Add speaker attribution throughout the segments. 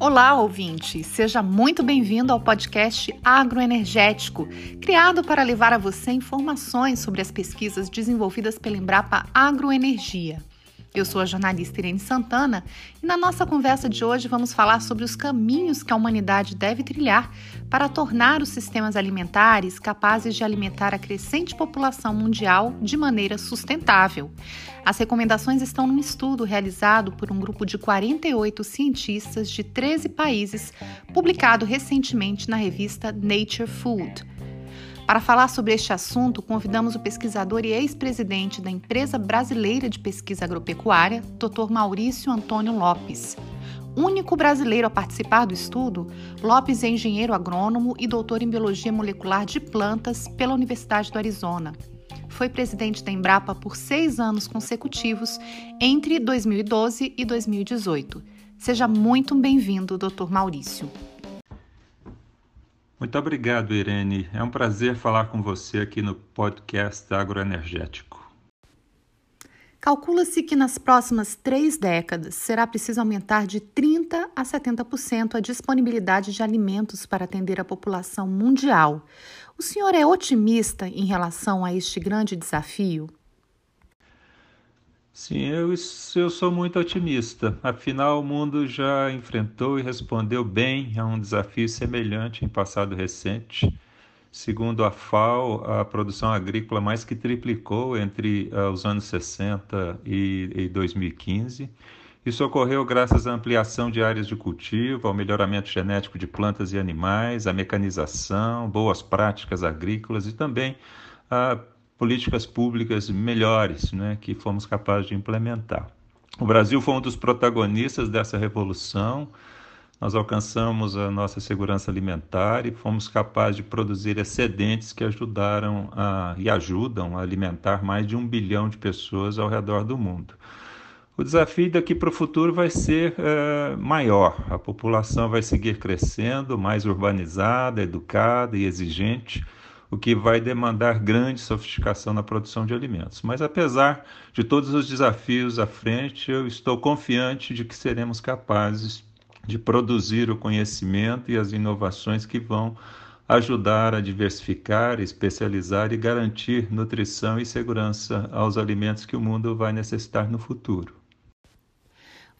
Speaker 1: Olá, ouvinte! Seja muito bem-vindo ao podcast Agroenergético, criado para levar a você informações sobre as pesquisas desenvolvidas pela Embrapa Agroenergia. Eu sou a jornalista Irene Santana e na nossa conversa de hoje vamos falar sobre os caminhos que a humanidade deve trilhar para tornar os sistemas alimentares capazes de alimentar a crescente população mundial de maneira sustentável. As recomendações estão num estudo realizado por um grupo de 48 cientistas de 13 países, publicado recentemente na revista Nature Food. Para falar sobre este assunto, convidamos o pesquisador e ex-presidente da Empresa Brasileira de Pesquisa Agropecuária, Dr. Maurício Antônio Lopes. Único brasileiro a participar do estudo, Lopes é engenheiro agrônomo e doutor em biologia molecular de plantas pela Universidade do Arizona. Foi presidente da Embrapa por seis anos consecutivos entre 2012 e 2018. Seja muito bem-vindo, Dr. Maurício.
Speaker 2: Muito obrigado, Irene. É um prazer falar com você aqui no podcast Agroenergético.
Speaker 1: Calcula-se que nas próximas três décadas será preciso aumentar de 30% a 70% a disponibilidade de alimentos para atender a população mundial. O senhor é otimista em relação a este grande desafio?
Speaker 2: Sim, eu, eu sou muito otimista. Afinal, o mundo já enfrentou e respondeu bem a um desafio semelhante em passado recente. Segundo a FAO, a produção agrícola mais que triplicou entre uh, os anos 60 e, e 2015. Isso ocorreu graças à ampliação de áreas de cultivo, ao melhoramento genético de plantas e animais, à mecanização, boas práticas agrícolas e também a políticas públicas melhores né, que fomos capazes de implementar. O Brasil foi um dos protagonistas dessa revolução. Nós alcançamos a nossa segurança alimentar e fomos capazes de produzir excedentes que ajudaram a, e ajudam a alimentar mais de um bilhão de pessoas ao redor do mundo. O desafio daqui para o futuro vai ser é, maior. A população vai seguir crescendo, mais urbanizada, educada e exigente o que vai demandar grande sofisticação na produção de alimentos. Mas apesar de todos os desafios à frente, eu estou confiante de que seremos capazes de produzir o conhecimento e as inovações que vão ajudar a diversificar, especializar e garantir nutrição e segurança aos alimentos que o mundo vai necessitar no futuro.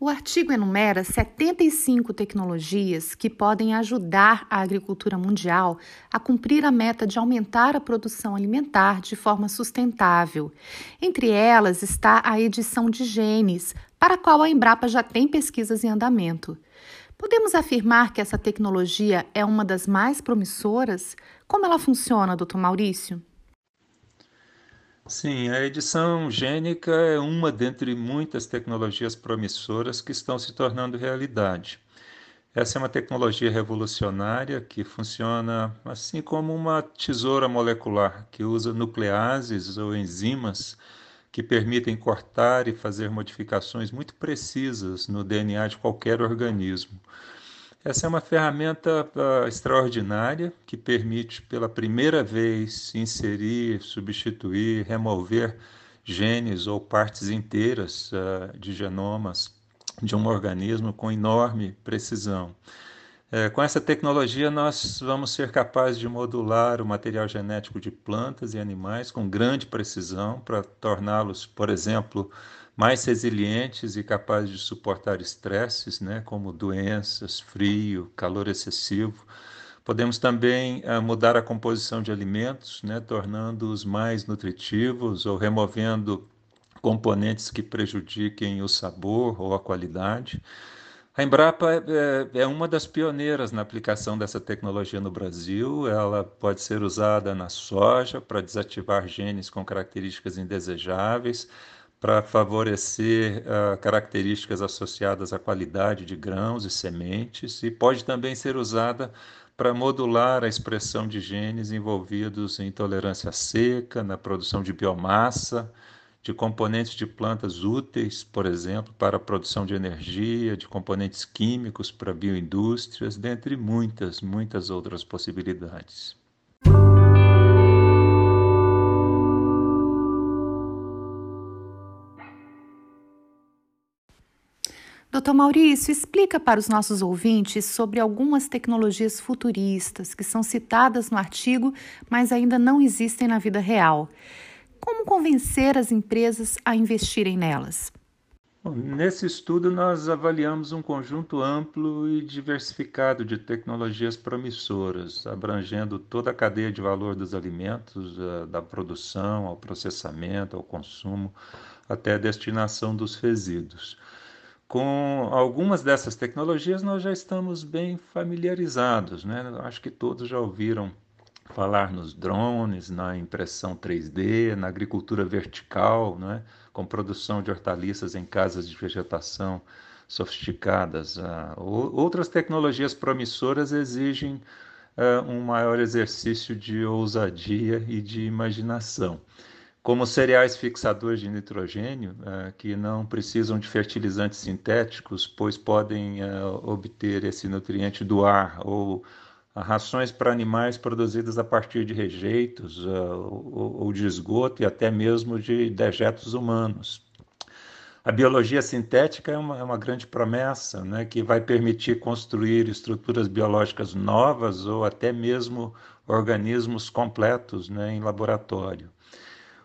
Speaker 1: O artigo enumera 75 tecnologias que podem ajudar a agricultura mundial a cumprir a meta de aumentar a produção alimentar de forma sustentável. Entre elas está a edição de genes, para a qual a Embrapa já tem pesquisas em andamento. Podemos afirmar que essa tecnologia é uma das mais promissoras? Como ela funciona, doutor Maurício?
Speaker 2: Sim, a edição gênica é uma dentre muitas tecnologias promissoras que estão se tornando realidade. Essa é uma tecnologia revolucionária que funciona assim como uma tesoura molecular, que usa nucleases ou enzimas que permitem cortar e fazer modificações muito precisas no DNA de qualquer organismo. Essa é uma ferramenta uh, extraordinária que permite pela primeira vez inserir, substituir, remover genes ou partes inteiras uh, de genomas de um organismo com enorme precisão. É, com essa tecnologia, nós vamos ser capazes de modular o material genético de plantas e animais com grande precisão para torná-los, por exemplo, mais resilientes e capazes de suportar estresses, né, como doenças, frio, calor excessivo. Podemos também uh, mudar a composição de alimentos, né, tornando-os mais nutritivos ou removendo componentes que prejudiquem o sabor ou a qualidade. A Embrapa é, é, é, uma das pioneiras na aplicação dessa tecnologia no Brasil. Ela pode ser usada na soja para desativar genes com características indesejáveis, para favorecer uh, características associadas à qualidade de grãos e sementes, e pode também ser usada para modular a expressão de genes envolvidos em intolerância seca, na produção de biomassa, de componentes de plantas úteis, por exemplo, para a produção de energia, de componentes químicos para bioindústrias, dentre muitas, muitas outras possibilidades.
Speaker 1: Doutor Maurício, explica para os nossos ouvintes sobre algumas tecnologias futuristas que são citadas no artigo, mas ainda não existem na vida real. Como convencer as empresas a investirem nelas?
Speaker 2: Bom, nesse estudo, nós avaliamos um conjunto amplo e diversificado de tecnologias promissoras, abrangendo toda a cadeia de valor dos alimentos, eh, da produção ao processamento, ao consumo, até a destinação dos resíduos. Com algumas dessas tecnologias nós já estamos bem familiarizados, né? Acho que todos já ouviram falar nos drones, na impressão 3D, na agricultura vertical, né? com produção de hortaliças em casas de vegetação sofisticadas. Uh, outras tecnologias promissoras exigem uh, um maior exercício de ousadia e de imaginação como cereais fixadores de nitrogênio, uh, que não precisam de fertilizantes sintéticos, pois podem obter esse nutriente do ar, ou rações para animais produzidas a partir de rejeitos ou, ou de esgoto e até mesmo de dejetos humanos. A biologia sintética é uma, é uma, grande promessa, né, que vai permitir construir estruturas biológicas novas ou até mesmo organismos completos né, em laboratório.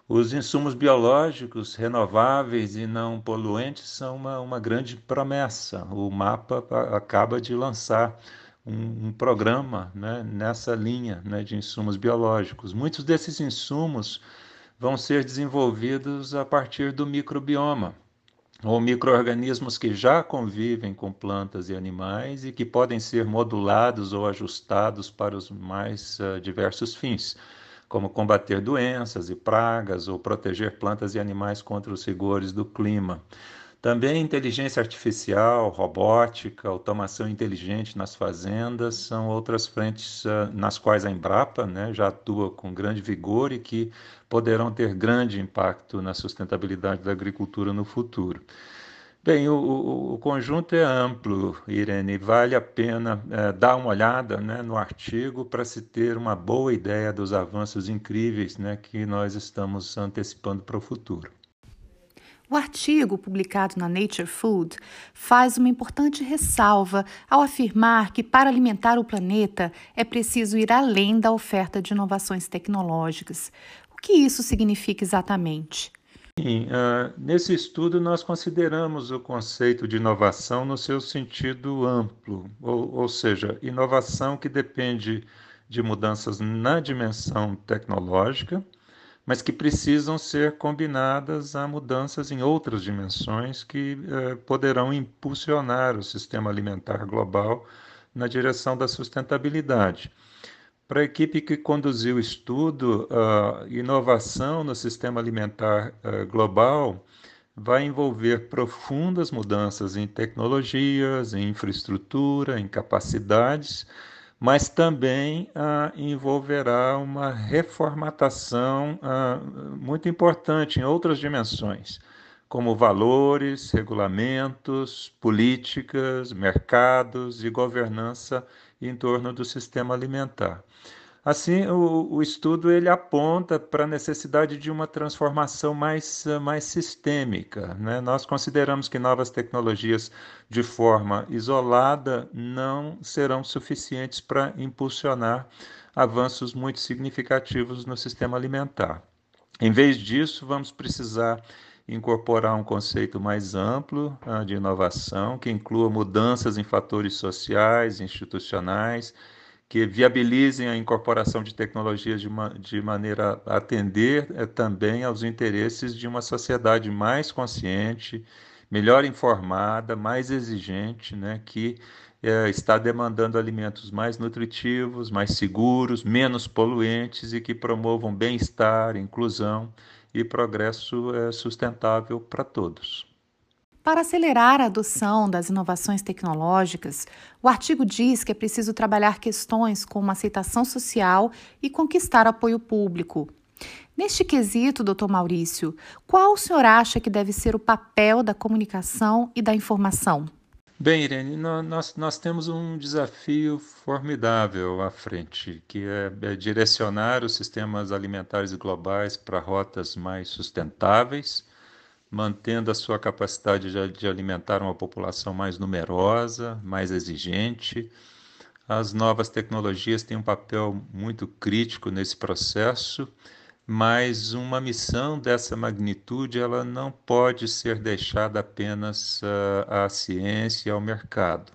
Speaker 2: Os insumos biológicos renováveis e não poluentes são uma, uma grande promessa. O MAPA acaba de lançar um, um programa né, nessa linha né, de insumos biológicos. Muitos desses insumos vão ser desenvolvidos a partir do microbioma, ou microorganismos que já convivem com plantas e animais e que podem ser modulados ou ajustados para os mais uh, diversos fins como combater doenças e pragas ou proteger plantas e animais contra os rigores do clima. Também inteligência artificial, robótica, automação inteligente nas fazendas são outras frentes uh, nas quais a Embrapa né, já atua com grande vigor e que poderão ter grande impacto na sustentabilidade da agricultura no futuro. Bem, o, o, o, conjunto é amplo, Irene, vale a pena é, dar uma olhada né, no artigo para se ter uma boa ideia dos avanços incríveis né, que nós estamos antecipando para o futuro.
Speaker 1: O artigo, publicado na Nature Food, faz uma importante ressalva ao afirmar que, para alimentar o planeta, é preciso ir além da oferta de inovações tecnológicas. O que isso significa exatamente?
Speaker 2: Sim, uh, nesse estudo nós consideramos o conceito de inovação no seu sentido amplo, ou, ou seja, inovação que depende de mudanças na dimensão tecnológica, mas que precisam ser combinadas a mudanças em outras dimensões que uh, poderão impulsionar o sistema alimentar global na direção da sustentabilidade. Para a equipe que conduziu o estudo, a inovação no sistema alimentar eh, global vai envolver profundas mudanças em tecnologias, em infraestrutura, em capacidades, mas também ah, envolverá uma reformatação ah, muito importante em outras dimensões, como valores, regulamentos, políticas, mercados e governança em torno do sistema alimentar. Assim, o, o estudo ele aponta para a necessidade de uma transformação mais, mais sistêmica. Né? Nós consideramos que novas tecnologias de forma isolada não serão suficientes para impulsionar avanços muito significativos no sistema alimentar. Em vez disso, vamos precisar incorporar um conceito mais amplo uh, de inovação, que inclua mudanças em fatores sociais, institucionais, que viabilizem a incorporação de tecnologias de, uma, de maneira a atender uh, também aos interesses de uma sociedade mais consciente, melhor informada, mais exigente, né, que uh, está demandando alimentos mais nutritivos, mais seguros, menos poluentes e que promovam bem-estar, inclusão e progresso é, sustentável para todos.
Speaker 1: Para acelerar a adoção das inovações tecnológicas, o artigo diz que é preciso trabalhar questões como aceitação social e conquistar apoio público. Neste quesito, doutor Maurício, qual o senhor acha que deve ser o papel da comunicação e da informação?
Speaker 2: Bem, Irene, nós, nós temos um desafio formidável à frente, que é, é direcionar os sistemas alimentares globais para rotas mais sustentáveis, mantendo a sua capacidade de, de alimentar uma população mais numerosa, mais exigente. As novas tecnologias têm um papel muito crítico nesse processo, mas uma missão dessa magnitude ela não pode ser deixada apenas uh, à ciência e ao mercado.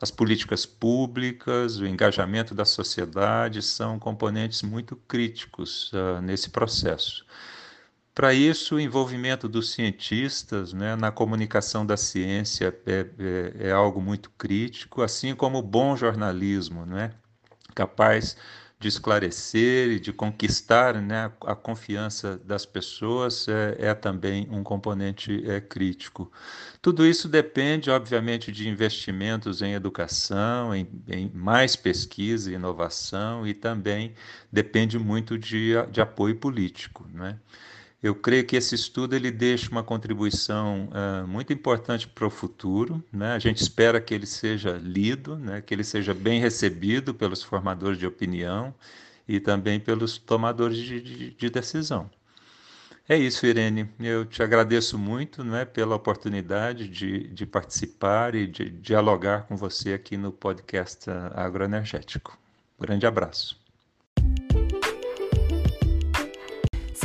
Speaker 2: As políticas públicas, o engajamento da sociedade são componentes muito críticos uh, nesse processo. Para isso, o envolvimento dos cientistas né, na comunicação da ciência é, é, é, algo muito crítico, assim como o bom jornalismo, né, capaz de esclarecer e de conquistar né, a confiança das pessoas é, é também um componente é, crítico. Tudo isso depende, obviamente, de investimentos em educação, em, em mais pesquisa e inovação, e também depende muito de, de apoio político. Né? Eu creio que esse estudo ele deixa uma contribuição uh, muito importante para o futuro. Né? A gente espera que ele seja lido, né? que ele seja bem recebido pelos formadores de opinião e também pelos tomadores de, de, de decisão. É isso, Irene. Eu te agradeço muito né, pela oportunidade de, de participar e de dialogar com você aqui no podcast Agroenergético. Grande abraço.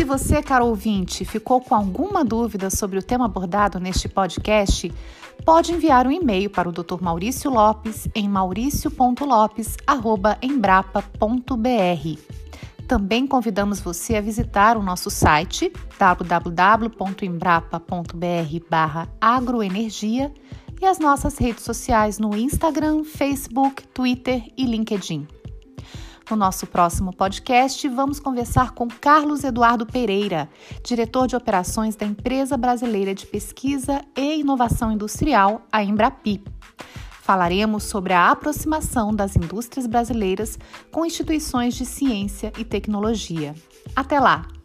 Speaker 1: Se você, caro ouvinte, ficou com alguma dúvida sobre o tema abordado neste podcast, pode enviar um e-mail para o Dr. Maurício Lopes em mauricio.lopes@embrapa.br. Também convidamos você a visitar o nosso site www.embrapa.br/agroenergia e as nossas redes sociais no Instagram, Facebook, Twitter e LinkedIn. No nosso próximo podcast, vamos conversar com Carlos Eduardo Pereira, diretor de operações da Empresa Brasileira de Pesquisa e Inovação Industrial, a Embrapi. Falaremos sobre a aproximação das indústrias brasileiras com instituições de ciência e tecnologia. Até lá!